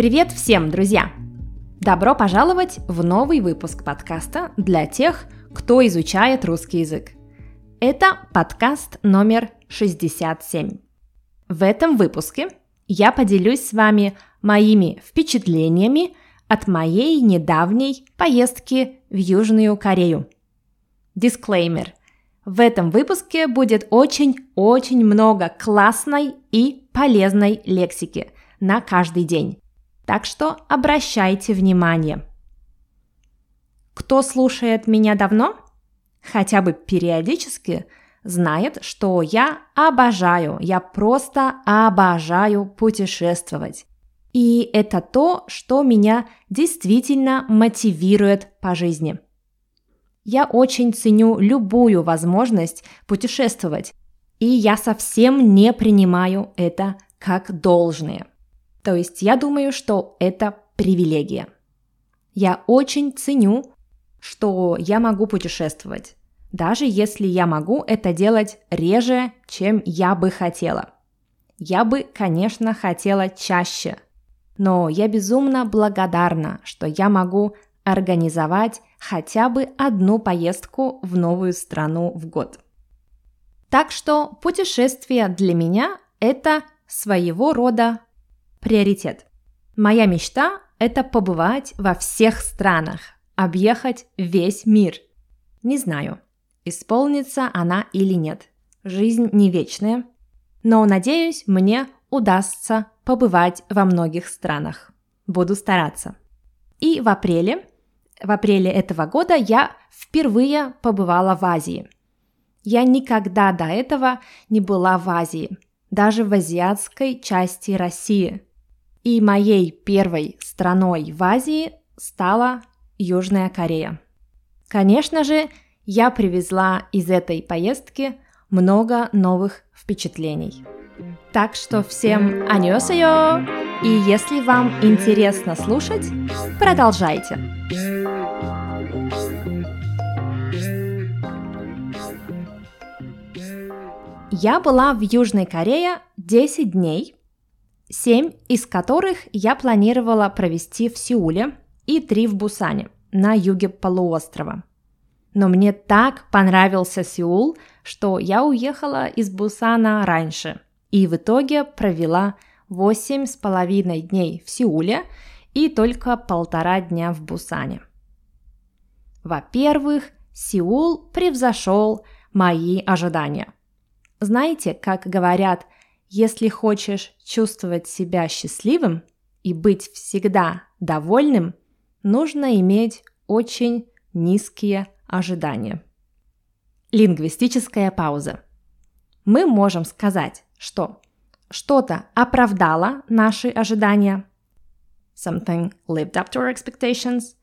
Привет всем, друзья! Добро пожаловать в новый выпуск подкаста для тех, кто изучает русский язык. Это подкаст номер 67. В этом выпуске я поделюсь с вами моими впечатлениями от моей недавней поездки в Южную Корею. Дисклеймер. В этом выпуске будет очень-очень много классной и полезной лексики на каждый день. Так что обращайте внимание. Кто слушает меня давно, хотя бы периодически, знает, что я обожаю, я просто обожаю путешествовать. И это то, что меня действительно мотивирует по жизни. Я очень ценю любую возможность путешествовать, и я совсем не принимаю это как должное. То есть я думаю, что это привилегия. Я очень ценю, что я могу путешествовать, даже если я могу это делать реже, чем я бы хотела. Я бы, конечно, хотела чаще, но я безумно благодарна, что я могу организовать хотя бы одну поездку в новую страну в год. Так что путешествие для меня – это своего рода приоритет. Моя мечта – это побывать во всех странах, объехать весь мир. Не знаю, исполнится она или нет. Жизнь не вечная. Но, надеюсь, мне удастся побывать во многих странах. Буду стараться. И в апреле, в апреле этого года я впервые побывала в Азии. Я никогда до этого не была в Азии, даже в азиатской части России – и моей первой страной в Азии стала Южная Корея. Конечно же, я привезла из этой поездки много новых впечатлений. Так что всем аньосайо! И если вам интересно слушать, продолжайте. Я была в Южной Корее 10 дней – семь из которых я планировала провести в Сеуле и три в Бусане, на юге полуострова. Но мне так понравился Сеул, что я уехала из Бусана раньше и в итоге провела восемь с половиной дней в Сеуле и только полтора дня в Бусане. Во-первых, Сеул превзошел мои ожидания. Знаете, как говорят – если хочешь чувствовать себя счастливым и быть всегда довольным, нужно иметь очень низкие ожидания. Лингвистическая пауза. Мы можем сказать, что что-то оправдало наши ожидания. Something lived up to our expectations.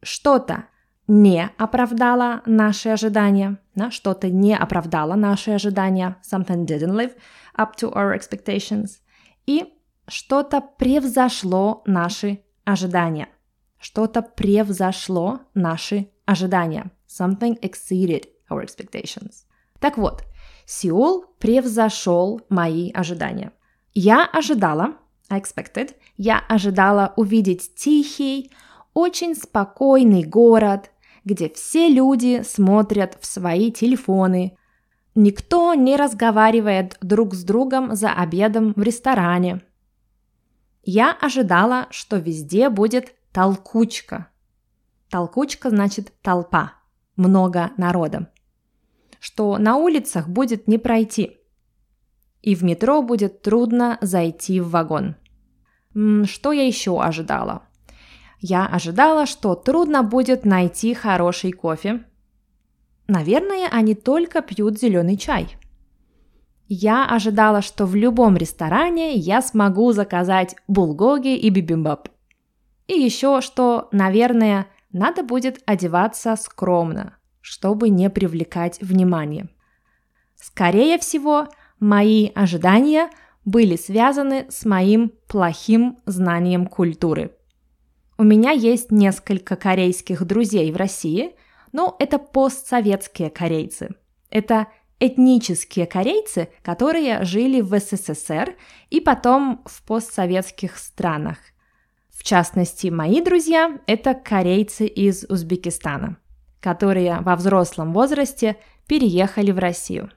Что-то не оправдало наши ожидания, на что-то не оправдало наши ожидания, something didn't live up to our expectations, и что-то превзошло наши ожидания, что-то превзошло наши ожидания, something exceeded our expectations. Так вот, Сеул превзошел мои ожидания. Я ожидала, I expected, я ожидала увидеть тихий, очень спокойный город, где все люди смотрят в свои телефоны. Никто не разговаривает друг с другом за обедом в ресторане. Я ожидала, что везде будет толкучка. Толкучка значит толпа, много народа. Что на улицах будет не пройти. И в метро будет трудно зайти в вагон. Что я еще ожидала? Я ожидала, что трудно будет найти хороший кофе. Наверное, они только пьют зеленый чай. Я ожидала, что в любом ресторане я смогу заказать булгоги и бибимбап. И еще, что, наверное, надо будет одеваться скромно, чтобы не привлекать внимание. Скорее всего, мои ожидания были связаны с моим плохим знанием культуры – у меня есть несколько корейских друзей в России, но это постсоветские корейцы. Это этнические корейцы, которые жили в СССР и потом в постсоветских странах В частности, мои друзья – это корейцы из Узбекистана, которые во взрослом возрасте переехали в Россию.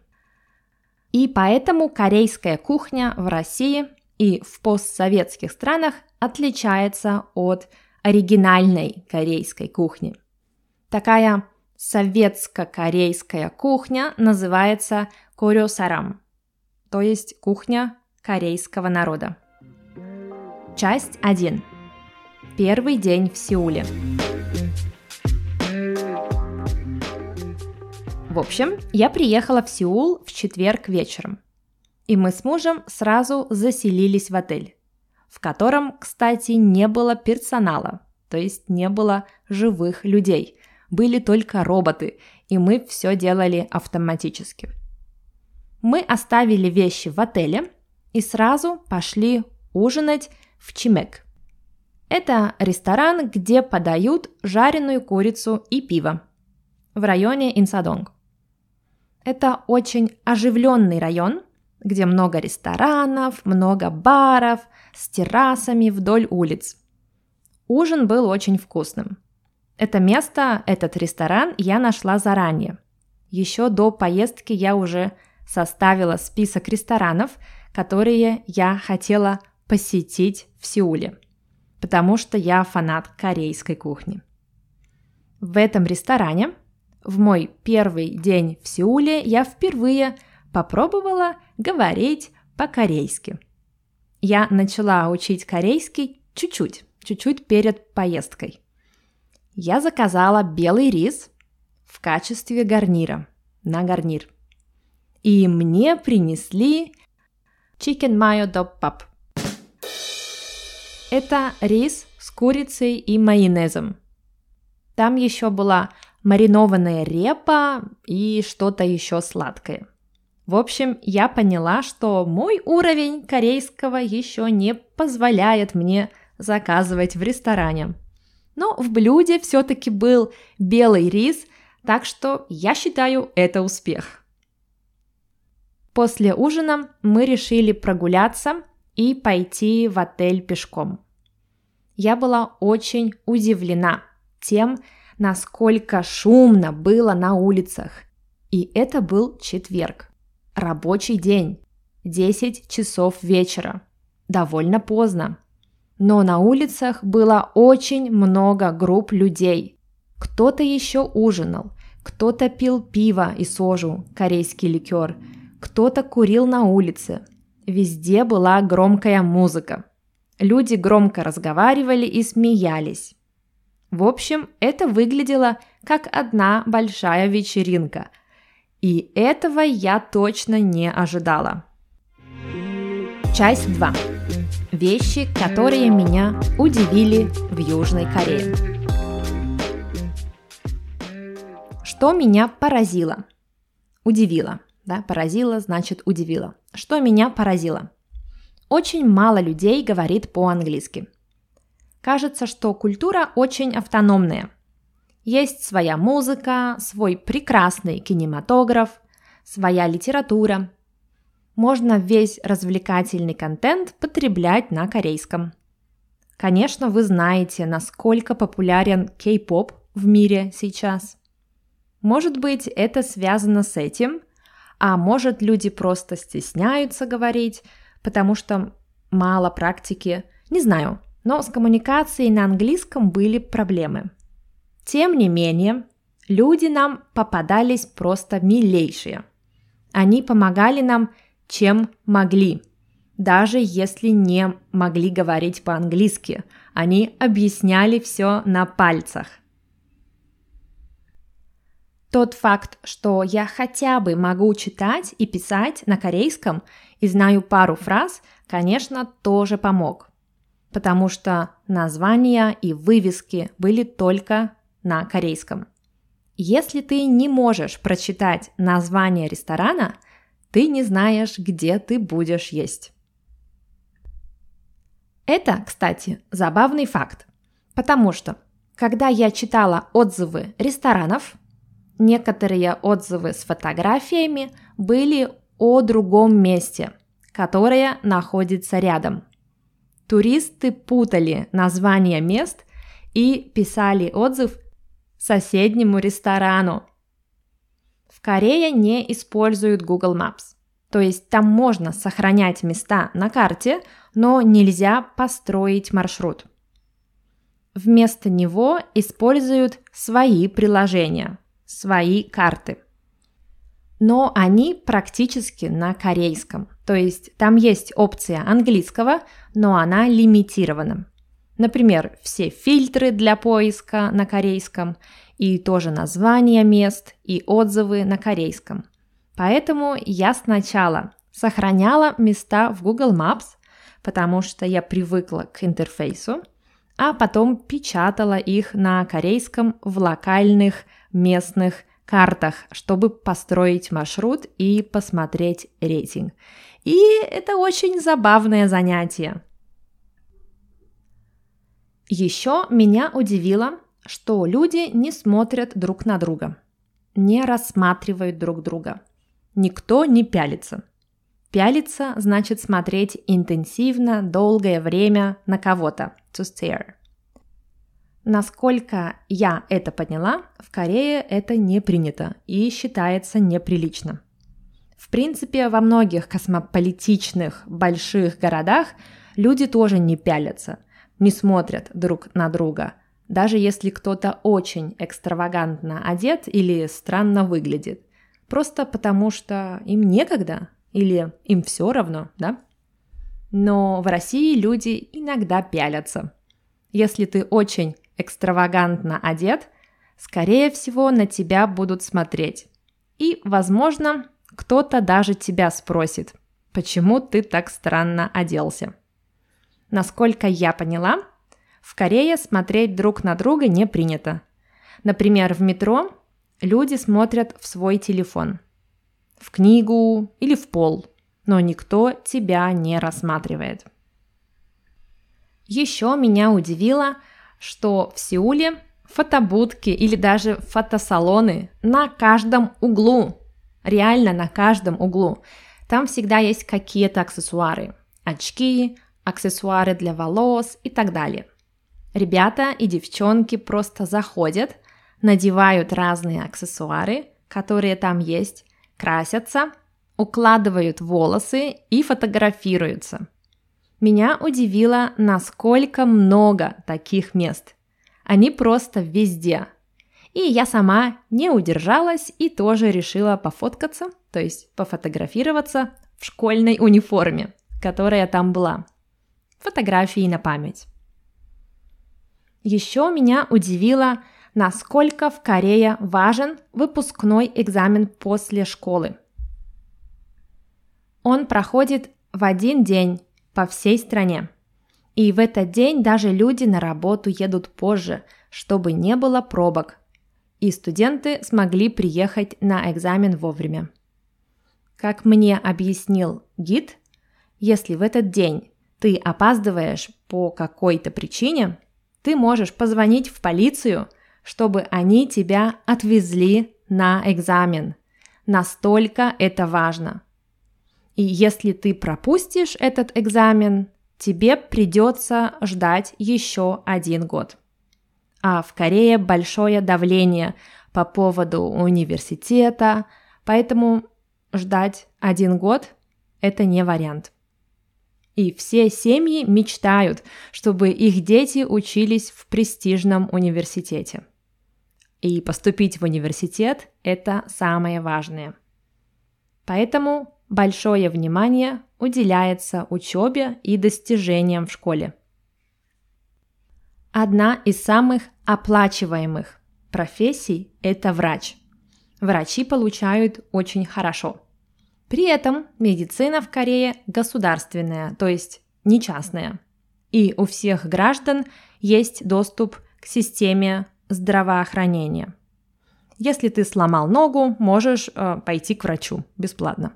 И поэтому корейская кухня в России и в постсоветских странах отличается от оригинальной корейской кухни. Такая советско-корейская кухня называется корёсарам, то есть кухня корейского народа. Часть 1. Первый день в Сеуле. В общем, я приехала в Сеул в четверг вечером. И мы с мужем сразу заселились в отель, в котором, кстати, не было персонала, то есть не было живых людей. Были только роботы, и мы все делали автоматически. Мы оставили вещи в отеле и сразу пошли ужинать в Чимек. Это ресторан, где подают жареную курицу и пиво в районе Инсадонг. Это очень оживленный район, где много ресторанов, много баров с террасами вдоль улиц. Ужин был очень вкусным. Это место, этот ресторан я нашла заранее. Еще до поездки я уже составила список ресторанов, которые я хотела посетить в Сеуле, потому что я фанат корейской кухни. В этом ресторане в мой первый день в Сеуле я впервые попробовала говорить по-корейски. Я начала учить корейский чуть-чуть, чуть-чуть перед поездкой. Я заказала белый рис в качестве гарнира, на гарнир. И мне принесли chicken mayo doppap. Это рис с курицей и майонезом. Там еще была маринованная репа и что-то еще сладкое. В общем, я поняла, что мой уровень корейского еще не позволяет мне заказывать в ресторане. Но в блюде все-таки был белый рис, так что я считаю это успех. После ужина мы решили прогуляться и пойти в отель пешком. Я была очень удивлена тем, насколько шумно было на улицах. И это был четверг. Рабочий день. 10 часов вечера. Довольно поздно. Но на улицах было очень много групп людей. Кто-то еще ужинал, кто-то пил пиво и сожу, корейский ликер, кто-то курил на улице. Везде была громкая музыка. Люди громко разговаривали и смеялись. В общем, это выглядело как одна большая вечеринка. И этого я точно не ожидала. Часть 2. Вещи, которые меня удивили в Южной Корее. Что меня поразило? Удивило. Да, поразило значит удивило. Что меня поразило? Очень мало людей говорит по-английски – кажется, что культура очень автономная. Есть своя музыка, свой прекрасный кинематограф, своя литература. Можно весь развлекательный контент потреблять на корейском. Конечно, вы знаете, насколько популярен кей-поп в мире сейчас. Может быть, это связано с этим, а может, люди просто стесняются говорить, потому что мало практики. Не знаю, но с коммуникацией на английском были проблемы. Тем не менее, люди нам попадались просто милейшие. Они помогали нам, чем могли. Даже если не могли говорить по-английски, они объясняли все на пальцах. Тот факт, что я хотя бы могу читать и писать на корейском и знаю пару фраз, конечно, тоже помог потому что названия и вывески были только на корейском. Если ты не можешь прочитать название ресторана, ты не знаешь, где ты будешь есть. Это, кстати, забавный факт, потому что, когда я читала отзывы ресторанов, некоторые отзывы с фотографиями были о другом месте, которое находится рядом – туристы путали названия мест и писали отзыв соседнему ресторану. В Корее не используют Google Maps. То есть там можно сохранять места на карте, но нельзя построить маршрут. Вместо него используют свои приложения, свои карты. Но они практически на корейском. То есть там есть опция английского, но она лимитирована. Например, все фильтры для поиска на корейском и тоже названия мест и отзывы на корейском. Поэтому я сначала сохраняла места в Google Maps, потому что я привыкла к интерфейсу, а потом печатала их на корейском в локальных местных картах, чтобы построить маршрут и посмотреть рейтинг. И это очень забавное занятие. Еще меня удивило, что люди не смотрят друг на друга, не рассматривают друг друга. Никто не пялится. Пялиться значит смотреть интенсивно, долгое время на кого-то. To stare. Насколько я это поняла, в Корее это не принято и считается неприлично. В принципе, во многих космополитичных больших городах люди тоже не пялятся – не смотрят друг на друга, даже если кто-то очень экстравагантно одет или странно выглядит. Просто потому что им некогда или им все равно, да? Но в России люди иногда пялятся. Если ты очень экстравагантно одет, скорее всего на тебя будут смотреть. И, возможно, кто-то даже тебя спросит, почему ты так странно оделся. Насколько я поняла, в Корее смотреть друг на друга не принято. Например, в метро люди смотрят в свой телефон, в книгу или в пол, но никто тебя не рассматривает. Еще меня удивило, что в Сеуле фотобудки или даже фотосалоны на каждом углу. Реально на каждом углу. Там всегда есть какие-то аксессуары. Очки, аксессуары для волос и так далее. Ребята и девчонки просто заходят, надевают разные аксессуары, которые там есть, красятся, укладывают волосы и фотографируются. Меня удивило, насколько много таких мест. Они просто везде. И я сама не удержалась и тоже решила пофоткаться, то есть пофотографироваться в школьной униформе, которая там была фотографии на память. Еще меня удивило, насколько в Корее важен выпускной экзамен после школы. Он проходит в один день по всей стране. И в этот день даже люди на работу едут позже, чтобы не было пробок. И студенты смогли приехать на экзамен вовремя. Как мне объяснил гид, если в этот день ты опаздываешь по какой-то причине, ты можешь позвонить в полицию, чтобы они тебя отвезли на экзамен. Настолько это важно. И если ты пропустишь этот экзамен, тебе придется ждать еще один год. А в Корее большое давление по поводу университета, поэтому ждать один год – это не вариант. И все семьи мечтают, чтобы их дети учились в престижном университете. И поступить в университет – это самое важное. Поэтому большое внимание уделяется учебе и достижениям в школе. Одна из самых оплачиваемых профессий – это врач. Врачи получают очень хорошо – при этом медицина в Корее государственная, то есть не частная. И у всех граждан есть доступ к системе здравоохранения. Если ты сломал ногу, можешь э, пойти к врачу бесплатно.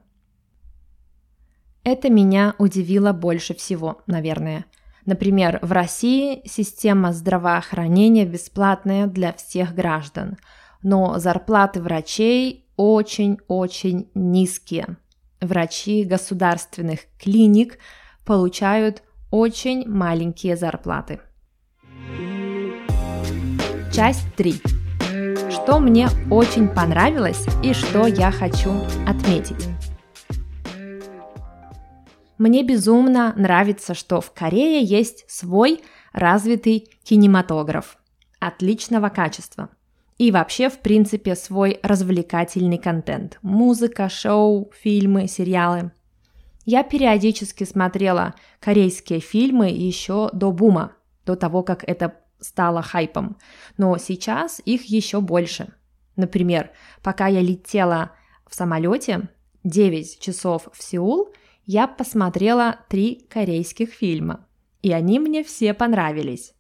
Это меня удивило больше всего, наверное. Например, в России система здравоохранения бесплатная для всех граждан, но зарплаты врачей очень-очень низкие. Врачи государственных клиник получают очень маленькие зарплаты. Часть 3. Что мне очень понравилось и что я хочу отметить. Мне безумно нравится, что в Корее есть свой развитый кинематограф отличного качества. И вообще, в принципе, свой развлекательный контент. Музыка, шоу, фильмы, сериалы. Я периодически смотрела корейские фильмы еще до бума, до того, как это стало хайпом. Но сейчас их еще больше. Например, пока я летела в самолете 9 часов в Сеул, я посмотрела три корейских фильма, и они мне все понравились.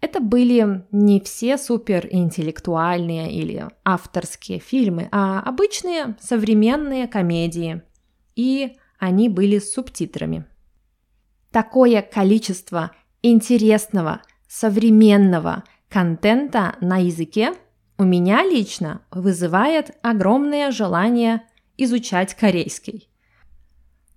Это были не все суперинтеллектуальные или авторские фильмы, а обычные современные комедии. И они были с субтитрами. Такое количество интересного, современного контента на языке у меня лично вызывает огромное желание изучать корейский.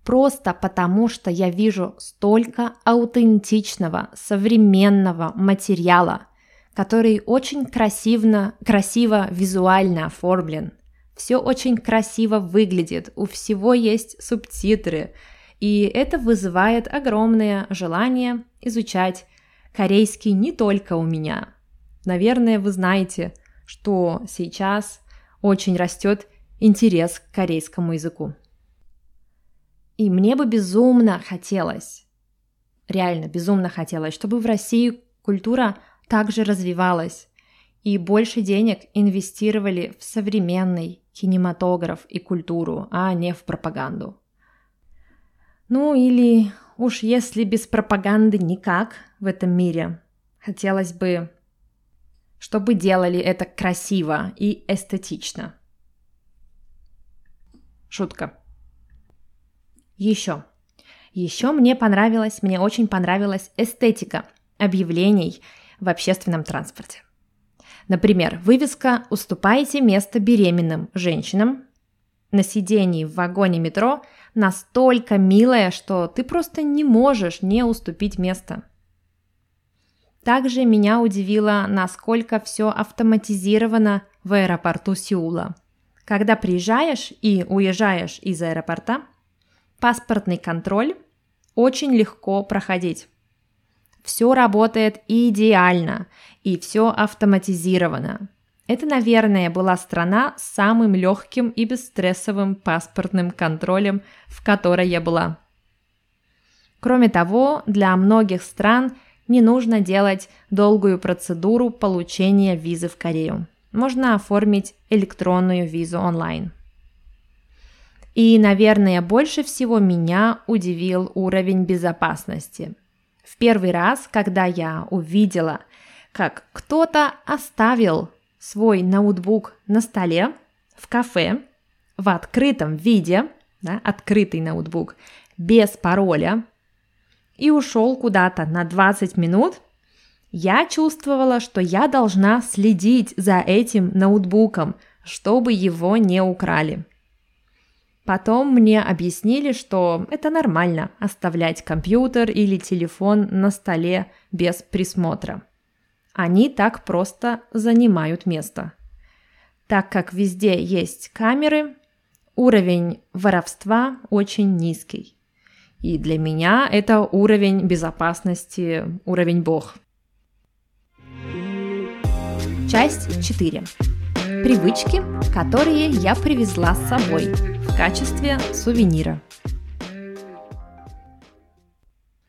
Просто потому, что я вижу столько аутентичного, современного материала, который очень красиво, красиво визуально оформлен. Все очень красиво выглядит, у всего есть субтитры, и это вызывает огромное желание изучать корейский не только у меня. Наверное, вы знаете, что сейчас очень растет интерес к корейскому языку. И мне бы безумно хотелось, реально безумно хотелось, чтобы в России культура также развивалась и больше денег инвестировали в современный кинематограф и культуру, а не в пропаганду. Ну или уж если без пропаганды никак в этом мире, хотелось бы, чтобы делали это красиво и эстетично. Шутка. Еще. Еще мне понравилась, мне очень понравилась эстетика объявлений в общественном транспорте. Например, вывеска «Уступайте место беременным женщинам» на сидении в вагоне метро настолько милая, что ты просто не можешь не уступить место. Также меня удивило, насколько все автоматизировано в аэропорту Сеула. Когда приезжаешь и уезжаешь из аэропорта – паспортный контроль очень легко проходить. Все работает идеально и все автоматизировано. Это, наверное, была страна с самым легким и бесстрессовым паспортным контролем, в которой я была. Кроме того, для многих стран не нужно делать долгую процедуру получения визы в Корею. Можно оформить электронную визу онлайн. И, наверное, больше всего меня удивил уровень безопасности. В первый раз, когда я увидела, как кто-то оставил свой ноутбук на столе в кафе в открытом виде, да, открытый ноутбук, без пароля, и ушел куда-то на 20 минут, я чувствовала, что я должна следить за этим ноутбуком, чтобы его не украли. Потом мне объяснили, что это нормально оставлять компьютер или телефон на столе без присмотра. Они так просто занимают место. Так как везде есть камеры, уровень воровства очень низкий. И для меня это уровень безопасности, уровень бог. Часть 4. Привычки, которые я привезла с собой качестве сувенира.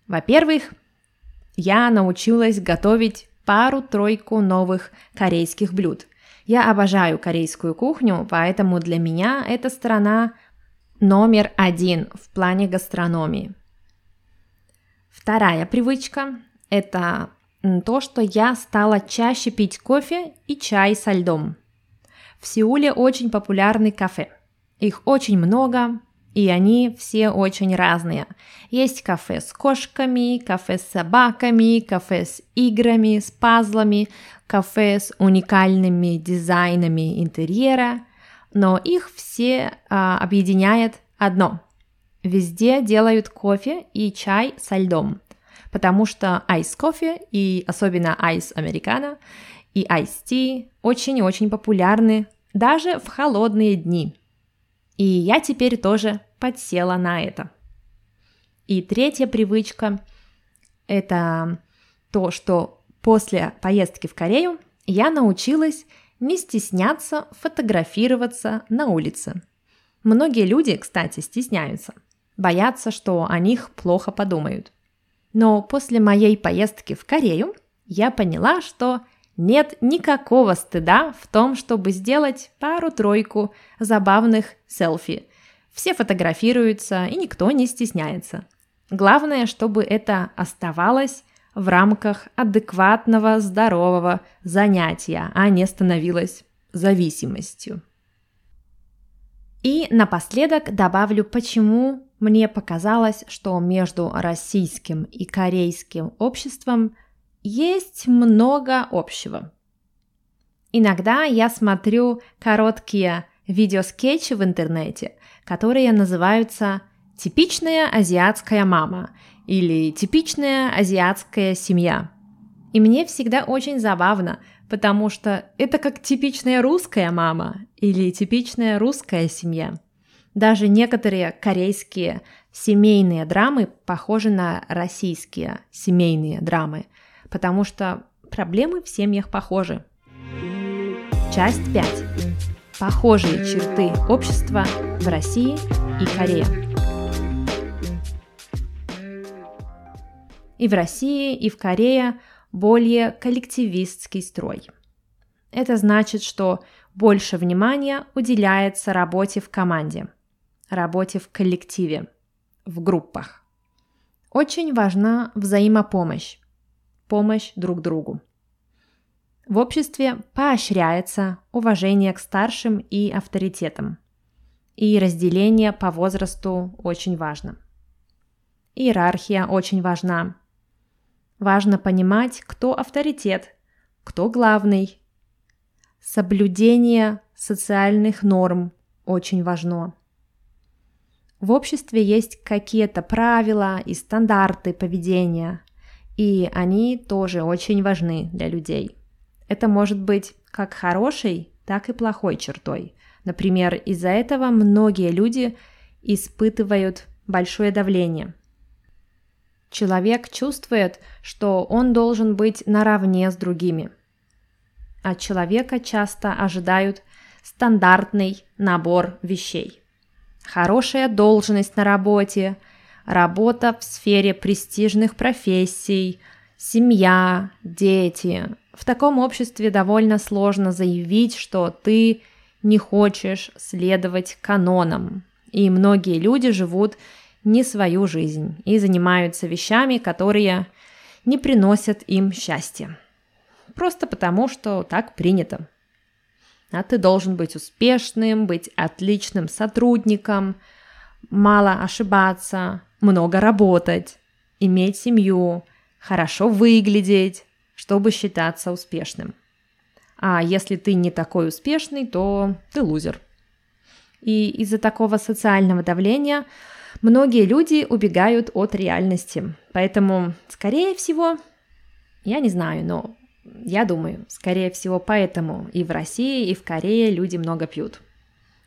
Во-первых, я научилась готовить пару-тройку новых корейских блюд. Я обожаю корейскую кухню, поэтому для меня эта страна номер один в плане гастрономии. Вторая привычка – это то, что я стала чаще пить кофе и чай со льдом. В Сеуле очень популярны кафе. Их очень много, и они все очень разные. Есть кафе с кошками, кафе с собаками, кафе с играми, с пазлами, кафе с уникальными дизайнами интерьера, но их все а, объединяет одно. Везде делают кофе и чай со льдом, потому что айс кофе и особенно айс американо и айс ти очень-очень популярны даже в холодные дни. И я теперь тоже подсела на это. И третья привычка – это то, что после поездки в Корею я научилась не стесняться фотографироваться на улице. Многие люди, кстати, стесняются, боятся, что о них плохо подумают. Но после моей поездки в Корею я поняла, что нет никакого стыда в том, чтобы сделать пару-тройку забавных селфи. Все фотографируются, и никто не стесняется. Главное, чтобы это оставалось в рамках адекватного, здорового занятия, а не становилось зависимостью. И напоследок добавлю, почему мне показалось, что между российским и корейским обществом есть много общего. Иногда я смотрю короткие видеоскетчи в интернете, которые называются «Типичная азиатская мама» или «Типичная азиатская семья». И мне всегда очень забавно, потому что это как типичная русская мама или типичная русская семья. Даже некоторые корейские семейные драмы похожи на российские семейные драмы, потому что проблемы в семьях похожи. Часть 5. Похожие черты общества в России и Корее. И в России, и в Корее более коллективистский строй. Это значит, что больше внимания уделяется работе в команде, работе в коллективе, в группах. Очень важна взаимопомощь, помощь друг другу. В обществе поощряется уважение к старшим и авторитетам. И разделение по возрасту очень важно. Иерархия очень важна. Важно понимать, кто авторитет, кто главный. Соблюдение социальных норм очень важно. В обществе есть какие-то правила и стандарты поведения, и они тоже очень важны для людей. Это может быть как хорошей, так и плохой чертой. Например, из-за этого многие люди испытывают большое давление – Человек чувствует, что он должен быть наравне с другими. От человека часто ожидают стандартный набор вещей. Хорошая должность на работе, работа в сфере престижных профессий, семья, дети. В таком обществе довольно сложно заявить, что ты не хочешь следовать канонам. И многие люди живут не свою жизнь и занимаются вещами, которые не приносят им счастья. Просто потому, что так принято. А ты должен быть успешным, быть отличным сотрудником, мало ошибаться, много работать, иметь семью, хорошо выглядеть, чтобы считаться успешным. А если ты не такой успешный, то ты лузер. И из-за такого социального давления – многие люди убегают от реальности. Поэтому, скорее всего, я не знаю, но я думаю, скорее всего, поэтому и в России, и в Корее люди много пьют.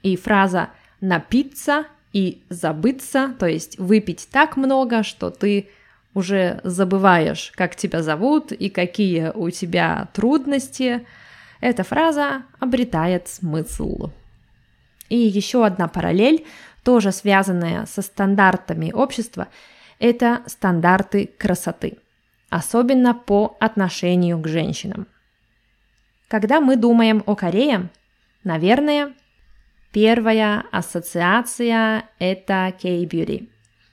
И фраза «напиться» и «забыться», то есть выпить так много, что ты уже забываешь, как тебя зовут и какие у тебя трудности, эта фраза обретает смысл. И еще одна параллель тоже связанное со стандартами общества, это стандарты красоты, особенно по отношению к женщинам. Когда мы думаем о Корее, наверное, первая ассоциация – это K-beauty,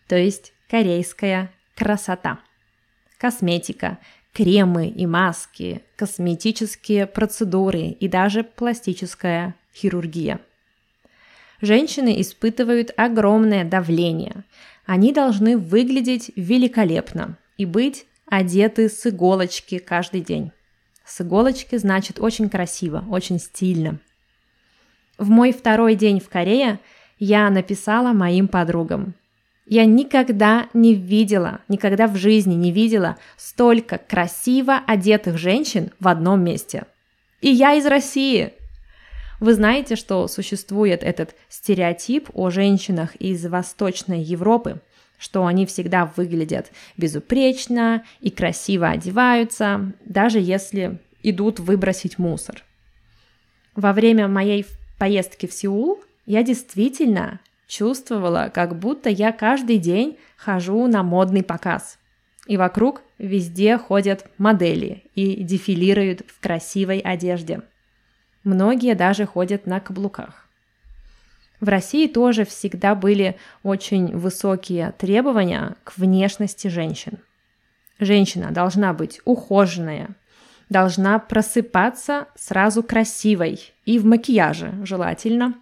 то есть корейская красота. Косметика, кремы и маски, косметические процедуры и даже пластическая хирургия – Женщины испытывают огромное давление. Они должны выглядеть великолепно и быть одеты с иголочки каждый день. С иголочки значит очень красиво, очень стильно. В мой второй день в Корее я написала моим подругам. Я никогда не видела, никогда в жизни не видела столько красиво одетых женщин в одном месте. И я из России. Вы знаете, что существует этот стереотип о женщинах из Восточной Европы, что они всегда выглядят безупречно и красиво одеваются, даже если идут выбросить мусор. Во время моей поездки в Сеул я действительно чувствовала, как будто я каждый день хожу на модный показ. И вокруг везде ходят модели и дефилируют в красивой одежде. Многие даже ходят на каблуках. В России тоже всегда были очень высокие требования к внешности женщин. Женщина должна быть ухоженная, должна просыпаться сразу красивой и в макияже желательно.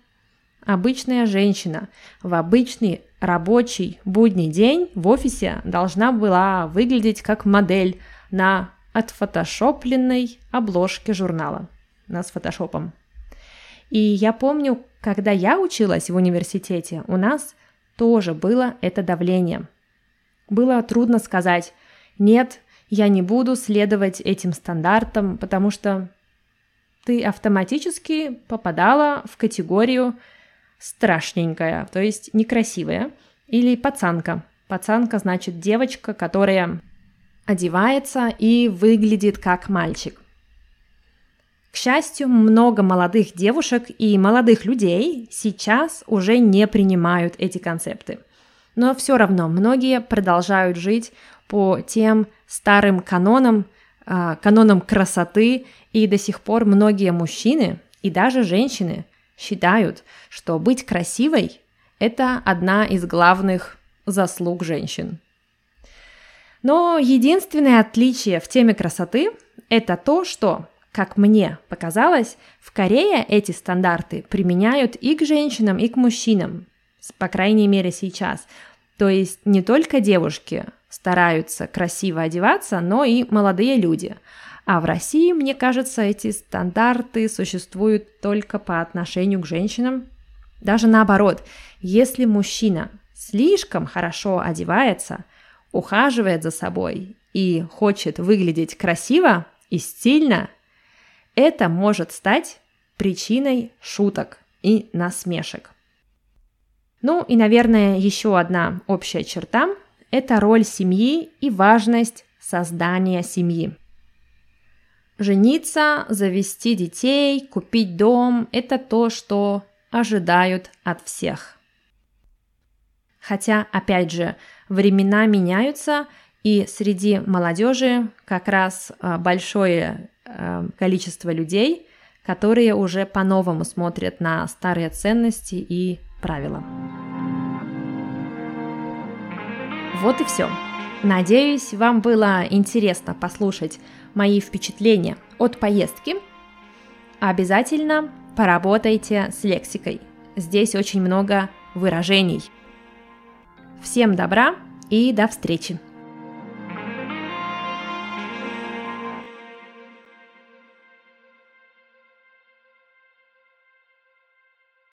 Обычная женщина в обычный рабочий будний день в офисе должна была выглядеть как модель на отфотошопленной обложке журнала. На с фотошопом. И я помню, когда я училась в университете, у нас тоже было это давление. Было трудно сказать «нет, я не буду следовать этим стандартам, потому что ты автоматически попадала в категорию страшненькая, то есть некрасивая, или пацанка. Пацанка значит девочка, которая одевается и выглядит как мальчик. К счастью, много молодых девушек и молодых людей сейчас уже не принимают эти концепты. Но все равно многие продолжают жить по тем старым канонам, а, канонам красоты, и до сих пор многие мужчины и даже женщины считают, что быть красивой – это одна из главных заслуг женщин. Но единственное отличие в теме красоты – это то, что, как мне показалось, в Корее эти стандарты применяют и к женщинам, и к мужчинам, по крайней мере сейчас. То есть не только девушки стараются красиво одеваться, но и молодые люди. А в России, мне кажется, эти стандарты существуют только по отношению к женщинам. Даже наоборот, если мужчина слишком хорошо одевается, ухаживает за собой и хочет выглядеть красиво и стильно, это может стать причиной шуток и насмешек. Ну и, наверное, еще одна общая черта это роль семьи и важность создания семьи. Жениться, завести детей, купить дом – это то, что ожидают от всех. Хотя, опять же, времена меняются, и среди молодежи как раз а, большое а, количество людей, которые уже по-новому смотрят на старые ценности и правила. Вот и все. Надеюсь, вам было интересно послушать мои впечатления от поездки. Обязательно поработайте с лексикой. Здесь очень много выражений. Всем добра и до встречи!